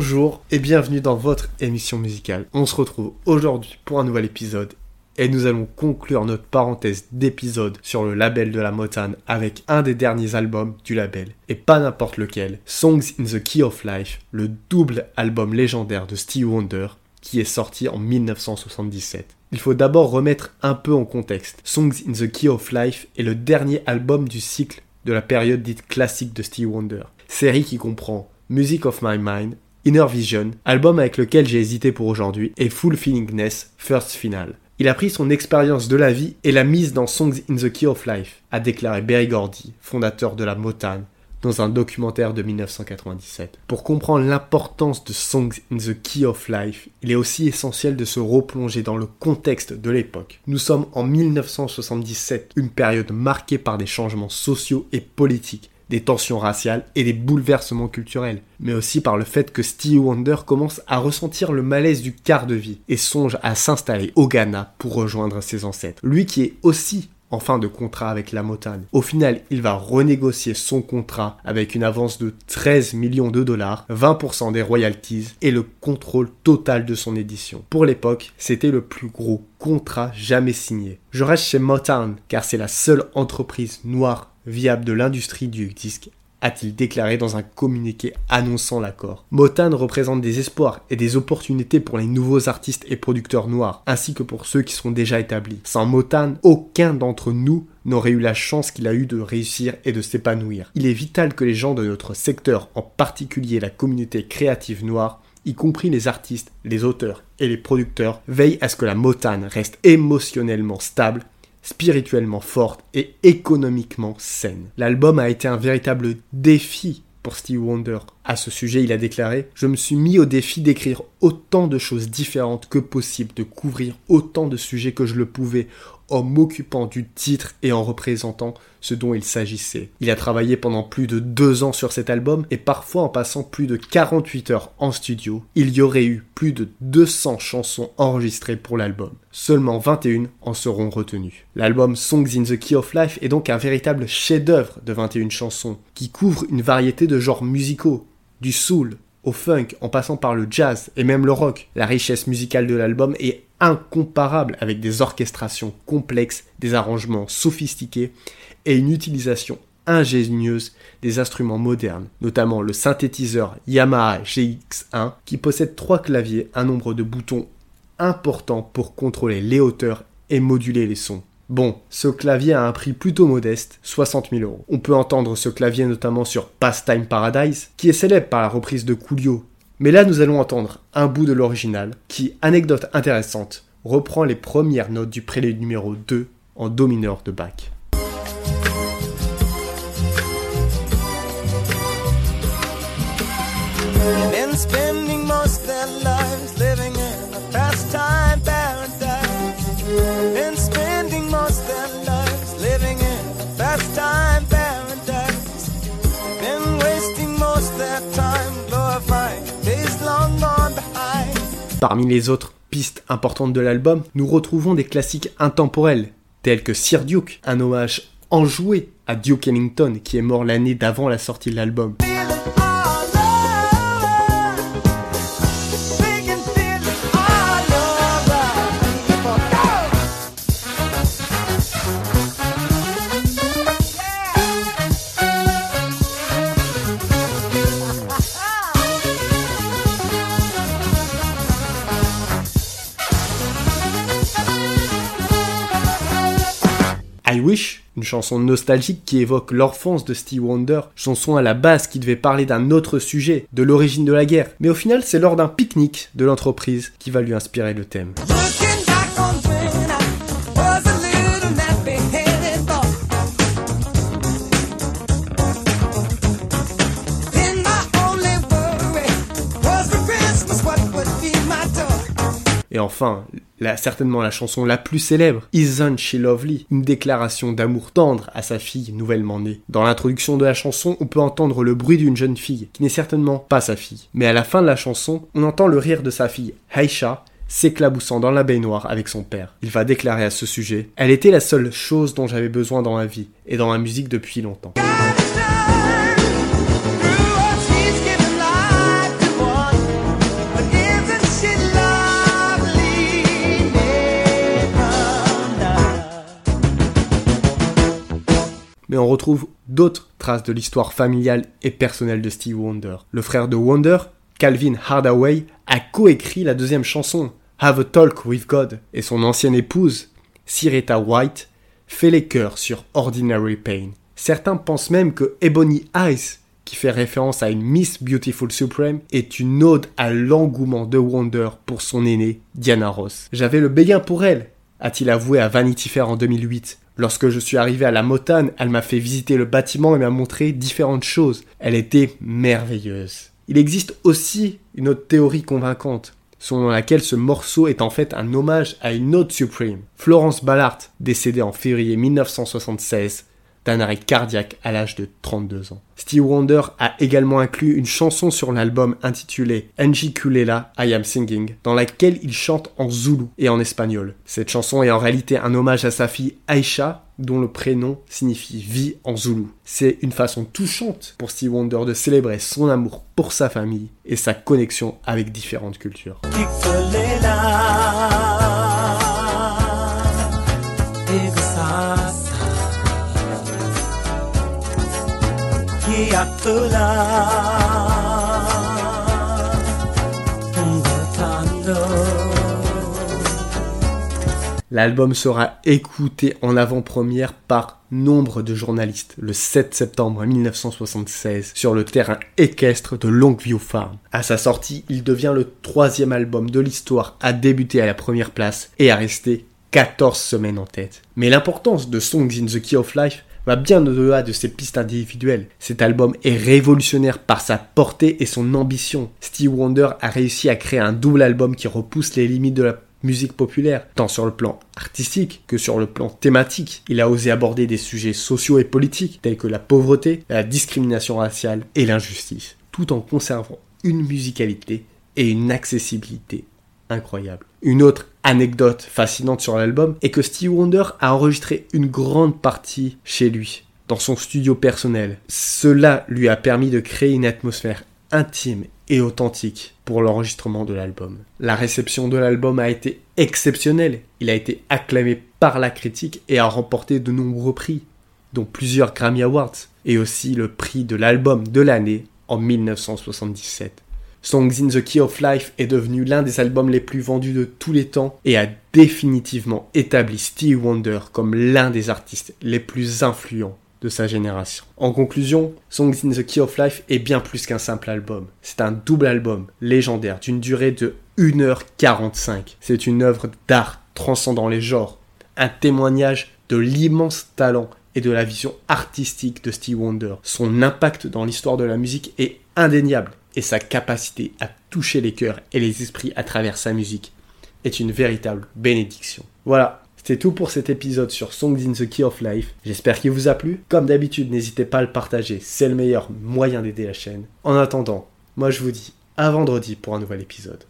Bonjour et bienvenue dans votre émission musicale. On se retrouve aujourd'hui pour un nouvel épisode et nous allons conclure notre parenthèse d'épisode sur le label de la Motown avec un des derniers albums du label, et pas n'importe lequel, Songs in the Key of Life, le double album légendaire de Steve Wonder, qui est sorti en 1977. Il faut d'abord remettre un peu en contexte. Songs in the Key of Life est le dernier album du cycle de la période dite classique de Steve Wonder, série qui comprend Music of My Mind, Inner Vision, album avec lequel j'ai hésité pour aujourd'hui, et Full Feelingness, First Final. Il a pris son expérience de la vie et l'a mise dans Songs in the Key of Life, a déclaré Berry Gordy, fondateur de la Motown, dans un documentaire de 1997. Pour comprendre l'importance de Songs in the Key of Life, il est aussi essentiel de se replonger dans le contexte de l'époque. Nous sommes en 1977, une période marquée par des changements sociaux et politiques des tensions raciales et des bouleversements culturels, mais aussi par le fait que Stevie Wonder commence à ressentir le malaise du quart de vie et songe à s'installer au Ghana pour rejoindre ses ancêtres. Lui qui est aussi en fin de contrat avec la Motown. Au final, il va renégocier son contrat avec une avance de 13 millions de dollars, 20% des royalties et le contrôle total de son édition. Pour l'époque, c'était le plus gros contrat jamais signé. Je reste chez Motown car c'est la seule entreprise noire viable de l'industrie du disque, a-t-il déclaré dans un communiqué annonçant l'accord. Motown représente des espoirs et des opportunités pour les nouveaux artistes et producteurs noirs, ainsi que pour ceux qui sont déjà établis. Sans Motown, aucun d'entre nous n'aurait eu la chance qu'il a eu de réussir et de s'épanouir. Il est vital que les gens de notre secteur, en particulier la communauté créative noire, y compris les artistes, les auteurs et les producteurs, veillent à ce que la Motown reste émotionnellement stable spirituellement forte et économiquement saine. L'album a été un véritable défi pour Steve Wonder. À ce sujet, il a déclaré Je me suis mis au défi d'écrire autant de choses différentes que possible, de couvrir autant de sujets que je le pouvais, en m'occupant du titre et en représentant ce dont il s'agissait. Il a travaillé pendant plus de deux ans sur cet album et parfois en passant plus de 48 heures en studio, il y aurait eu plus de 200 chansons enregistrées pour l'album. Seulement 21 en seront retenues. L'album Songs in the Key of Life est donc un véritable chef-d'œuvre de 21 chansons qui couvre une variété de genres musicaux, du soul, au funk, en passant par le jazz et même le rock. La richesse musicale de l'album est incomparable avec des orchestrations complexes, des arrangements sophistiqués et une utilisation ingénieuse des instruments modernes, notamment le synthétiseur Yamaha GX1 qui possède trois claviers, un nombre de boutons important pour contrôler les hauteurs et moduler les sons. Bon, ce clavier a un prix plutôt modeste, 60 000 euros. On peut entendre ce clavier notamment sur Pastime Paradise, qui est célèbre par la reprise de Coolio, mais là, nous allons entendre un bout de l'original qui, anecdote intéressante, reprend les premières notes du prélude numéro 2 en do mineur de Bach. Parmi les autres pistes importantes de l'album, nous retrouvons des classiques intemporels, tels que Sir Duke, un hommage enjoué à Duke Ellington qui est mort l'année d'avant la sortie de l'album. Une chanson nostalgique qui évoque l'enfance de Steve Wonder, chanson à la base qui devait parler d'un autre sujet, de l'origine de la guerre. Mais au final, c'est lors d'un pique-nique de l'entreprise qui va lui inspirer le thème. Et enfin, certainement la chanson la plus célèbre, Isn't She Lovely, une déclaration d'amour tendre à sa fille nouvellement née. Dans l'introduction de la chanson, on peut entendre le bruit d'une jeune fille, qui n'est certainement pas sa fille. Mais à la fin de la chanson, on entend le rire de sa fille, Haisha, s'éclaboussant dans la baignoire avec son père. Il va déclarer à ce sujet Elle était la seule chose dont j'avais besoin dans ma vie et dans ma musique depuis longtemps. Mais on retrouve d'autres traces de l'histoire familiale et personnelle de Steve Wonder. Le frère de Wonder, Calvin Hardaway, a coécrit la deuxième chanson, Have a Talk with God, et son ancienne épouse, Sireta White, fait les chœurs sur Ordinary Pain. Certains pensent même que Ebony Eyes, qui fait référence à une Miss Beautiful Supreme, est une ode à l'engouement de Wonder pour son aînée, Diana Ross. J'avais le béguin pour elle, a-t-il avoué à Vanity Fair en 2008. Lorsque je suis arrivé à la Motane, elle m'a fait visiter le bâtiment et m'a montré différentes choses. Elle était merveilleuse. Il existe aussi une autre théorie convaincante, selon laquelle ce morceau est en fait un hommage à une autre Supreme, Florence Ballard, décédée en février 1976 d'un arrêt cardiaque à l'âge de 32 ans. Steve Wonder a également inclus une chanson sur l'album intitulée Kulela I Am Singing, dans laquelle il chante en zoulou et en espagnol. Cette chanson est en réalité un hommage à sa fille Aisha, dont le prénom signifie vie en zoulou. C'est une façon touchante pour Steve Wonder de célébrer son amour pour sa famille et sa connexion avec différentes cultures. L'album sera écouté en avant-première par nombre de journalistes le 7 septembre 1976 sur le terrain équestre de Longview Farm. À sa sortie, il devient le troisième album de l'histoire à débuter à la première place et à rester 14 semaines en tête. Mais l'importance de Songs in the Key of Life va bien au-delà de ses pistes individuelles. Cet album est révolutionnaire par sa portée et son ambition. Steve Wonder a réussi à créer un double album qui repousse les limites de la musique populaire, tant sur le plan artistique que sur le plan thématique. Il a osé aborder des sujets sociaux et politiques tels que la pauvreté, la discrimination raciale et l'injustice, tout en conservant une musicalité et une accessibilité incroyable. Une autre anecdote fascinante sur l'album est que Steve Wonder a enregistré une grande partie chez lui, dans son studio personnel. Cela lui a permis de créer une atmosphère intime et authentique pour l'enregistrement de l'album. La réception de l'album a été exceptionnelle. Il a été acclamé par la critique et a remporté de nombreux prix, dont plusieurs Grammy Awards, et aussi le prix de l'album de l'année en 1977. Songs in the Key of Life est devenu l'un des albums les plus vendus de tous les temps et a définitivement établi Steve Wonder comme l'un des artistes les plus influents de sa génération. En conclusion, Songs in the Key of Life est bien plus qu'un simple album. C'est un double album légendaire d'une durée de 1h45. C'est une œuvre d'art transcendant les genres, un témoignage de l'immense talent et de la vision artistique de Steve Wonder. Son impact dans l'histoire de la musique est indéniable et sa capacité à toucher les cœurs et les esprits à travers sa musique est une véritable bénédiction. Voilà, c'était tout pour cet épisode sur Songs in the Key of Life. J'espère qu'il vous a plu. Comme d'habitude, n'hésitez pas à le partager, c'est le meilleur moyen d'aider la chaîne. En attendant, moi je vous dis à vendredi pour un nouvel épisode.